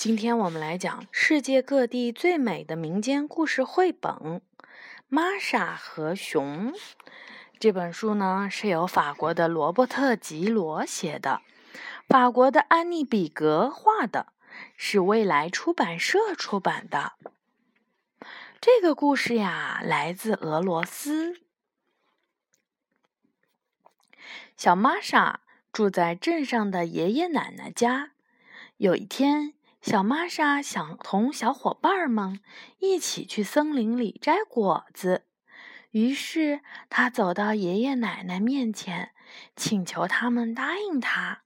今天我们来讲世界各地最美的民间故事绘本《玛莎和熊》。这本书呢是由法国的罗伯特·吉罗写的，法国的安妮·比格画的，是未来出版社出版的。这个故事呀，来自俄罗斯。小玛莎住在镇上的爷爷奶奶家。有一天，小玛莎想同小伙伴们一起去森林里摘果子，于是她走到爷爷奶奶面前，请求他们答应她：“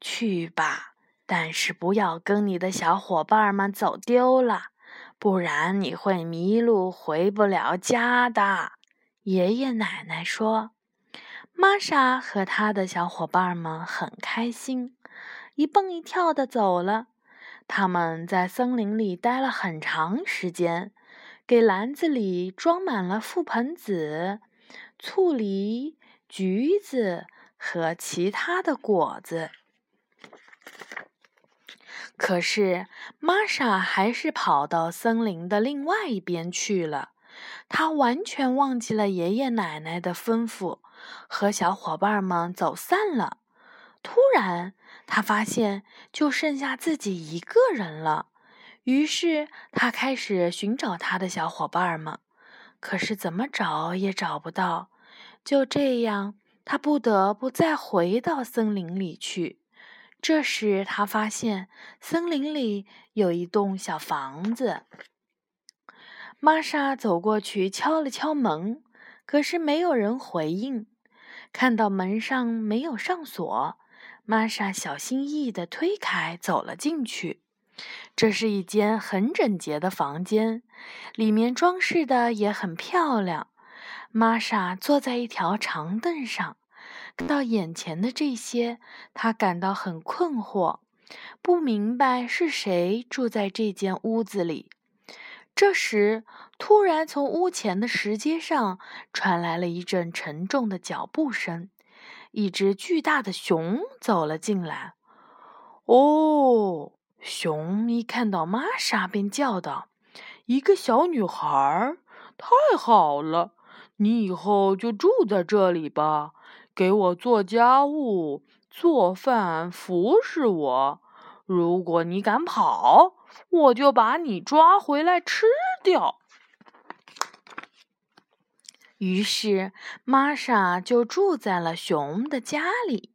去吧，但是不要跟你的小伙伴们走丢了，不然你会迷路，回不了家的。”爷爷奶奶说。玛莎和他的小伙伴们很开心，一蹦一跳的走了。他们在森林里待了很长时间，给篮子里装满了覆盆子、醋梨、橘子和其他的果子。可是，玛莎还是跑到森林的另外一边去了。她完全忘记了爷爷奶奶的吩咐，和小伙伴们走散了。突然，他发现就剩下自己一个人了，于是他开始寻找他的小伙伴们，可是怎么找也找不到。就这样，他不得不再回到森林里去。这时，他发现森林里有一栋小房子。玛莎走过去敲了敲门，可是没有人回应。看到门上没有上锁。玛莎小心翼翼地推开，走了进去。这是一间很整洁的房间，里面装饰的也很漂亮。玛莎坐在一条长凳上，看到眼前的这些，她感到很困惑，不明白是谁住在这间屋子里。这时，突然从屋前的石阶上传来了一阵沉重的脚步声。一只巨大的熊走了进来。哦，熊一看到玛莎，便叫道：“一个小女孩，太好了！你以后就住在这里吧，给我做家务、做饭、服侍我。如果你敢跑，我就把你抓回来吃掉。”于是，玛莎就住在了熊的家里。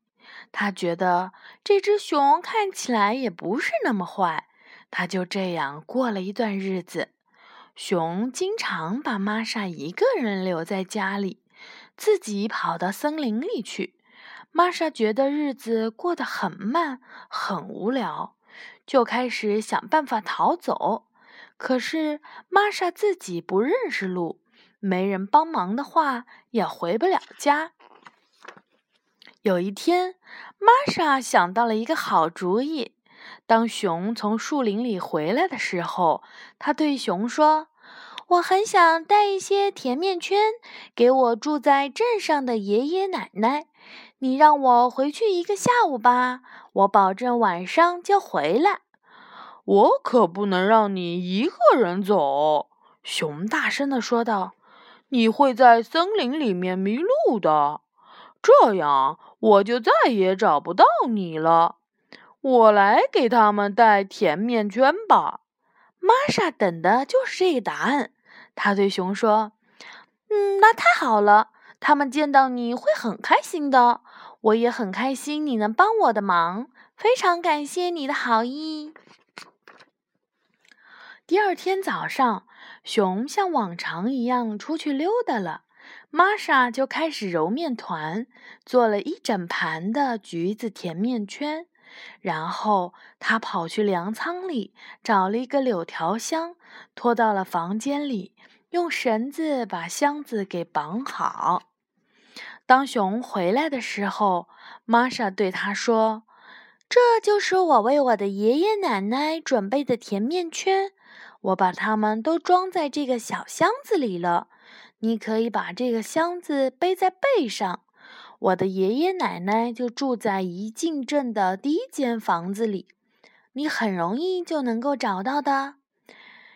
她觉得这只熊看起来也不是那么坏。她就这样过了一段日子。熊经常把玛莎一个人留在家里，自己跑到森林里去。玛莎觉得日子过得很慢，很无聊，就开始想办法逃走。可是，玛莎自己不认识路。没人帮忙的话，也回不了家。有一天，玛莎想到了一个好主意。当熊从树林里回来的时候，他对熊说：“我很想带一些甜面圈给我住在镇上的爷爷奶奶。你让我回去一个下午吧，我保证晚上就回来。”我可不能让你一个人走，熊大声地说道。你会在森林里面迷路的，这样我就再也找不到你了。我来给他们带甜面圈吧。玛莎等的就是这个答案。他对熊说：“嗯，那太好了，他们见到你会很开心的。我也很开心你能帮我的忙，非常感谢你的好意。”第二天早上，熊像往常一样出去溜达了。玛莎就开始揉面团，做了一整盘的橘子甜面圈。然后他跑去粮仓里找了一个柳条箱，拖到了房间里，用绳子把箱子给绑好。当熊回来的时候，玛莎对他说：“这就是我为我的爷爷奶奶准备的甜面圈。”我把它们都装在这个小箱子里了，你可以把这个箱子背在背上。我的爷爷奶奶就住在一进镇的第一间房子里，你很容易就能够找到的。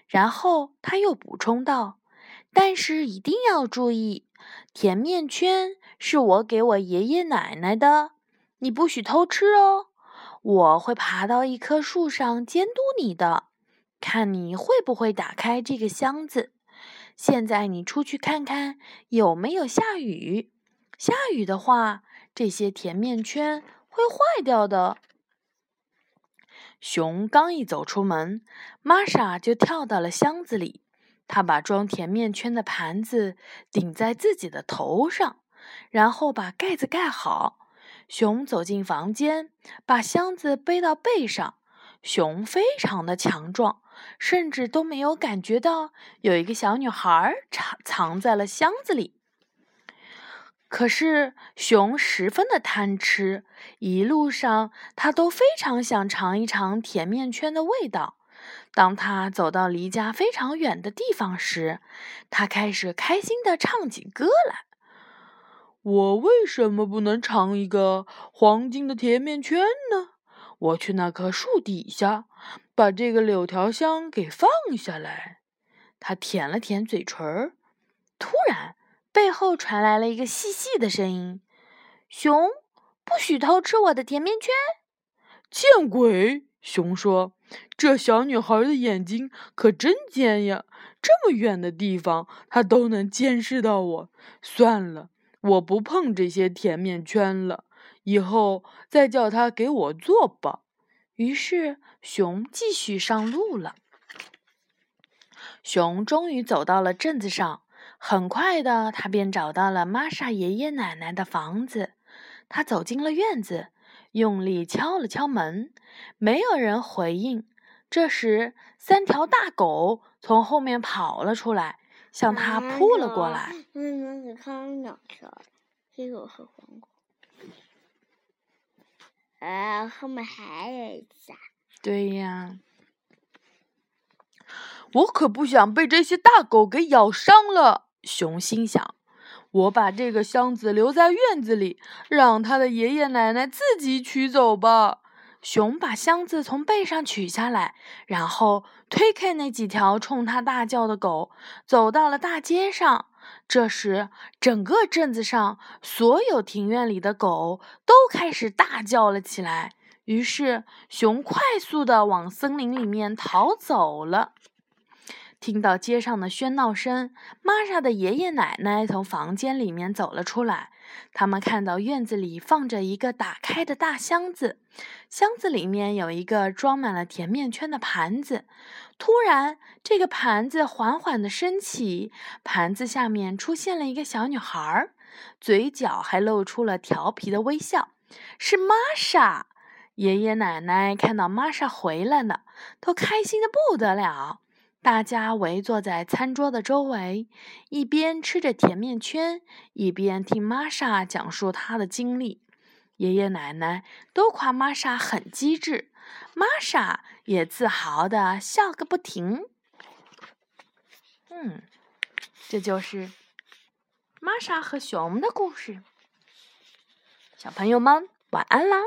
然后他又补充道：“但是一定要注意，甜面圈是我给我爷爷奶奶的，你不许偷吃哦。我会爬到一棵树上监督你的，看你会不会打开这个箱子。现在你出去看看有没有下雨，下雨的话，这些甜面圈会坏掉的。”熊刚一走出门，玛莎就跳到了箱子里。她把装甜面圈的盘子顶在自己的头上，然后把盖子盖好。熊走进房间，把箱子背到背上。熊非常的强壮，甚至都没有感觉到有一个小女孩藏藏在了箱子里。可是熊十分的贪吃，一路上他都非常想尝一尝甜面圈的味道。当他走到离家非常远的地方时，他开始开心的唱起歌来：“我为什么不能尝一个黄金的甜面圈呢？我去那棵树底下，把这个柳条箱给放下来。”他舔了舔嘴唇儿，突然。背后传来了一个细细的声音：“熊，不许偷吃我的甜面圈！”见鬼！熊说：“这小女孩的眼睛可真尖呀，这么远的地方，她都能监视到我。算了，我不碰这些甜面圈了，以后再叫她给我做吧。”于是，熊继续上路了。熊终于走到了镇子上。很快的，他便找到了玛莎爷爷奶奶的房子。他走进了院子，用力敲了敲门，没有人回应。这时，三条大狗从后面跑了出来，向他扑了过来。嗯，你看两条，黑狗和黄狗。啊，后面还有一只。对呀。我可不想被这些大狗给咬伤了。熊心想：“我把这个箱子留在院子里，让他的爷爷奶奶自己取走吧。”熊把箱子从背上取下来，然后推开那几条冲他大叫的狗，走到了大街上。这时，整个镇子上所有庭院里的狗都开始大叫了起来。于是，熊快速地往森林里面逃走了。听到街上的喧闹声，玛莎的爷爷奶奶从房间里面走了出来。他们看到院子里放着一个打开的大箱子，箱子里面有一个装满了甜面圈的盘子。突然，这个盘子缓缓地升起，盘子下面出现了一个小女孩，嘴角还露出了调皮的微笑。是玛莎！爷爷奶奶看到玛莎回来了，都开心的不得了。大家围坐在餐桌的周围，一边吃着甜面圈，一边听玛莎讲述她的经历。爷爷奶奶都夸玛莎很机智，玛莎也自豪的笑个不停。嗯，这就是玛莎和熊的故事。小朋友们，晚安啦！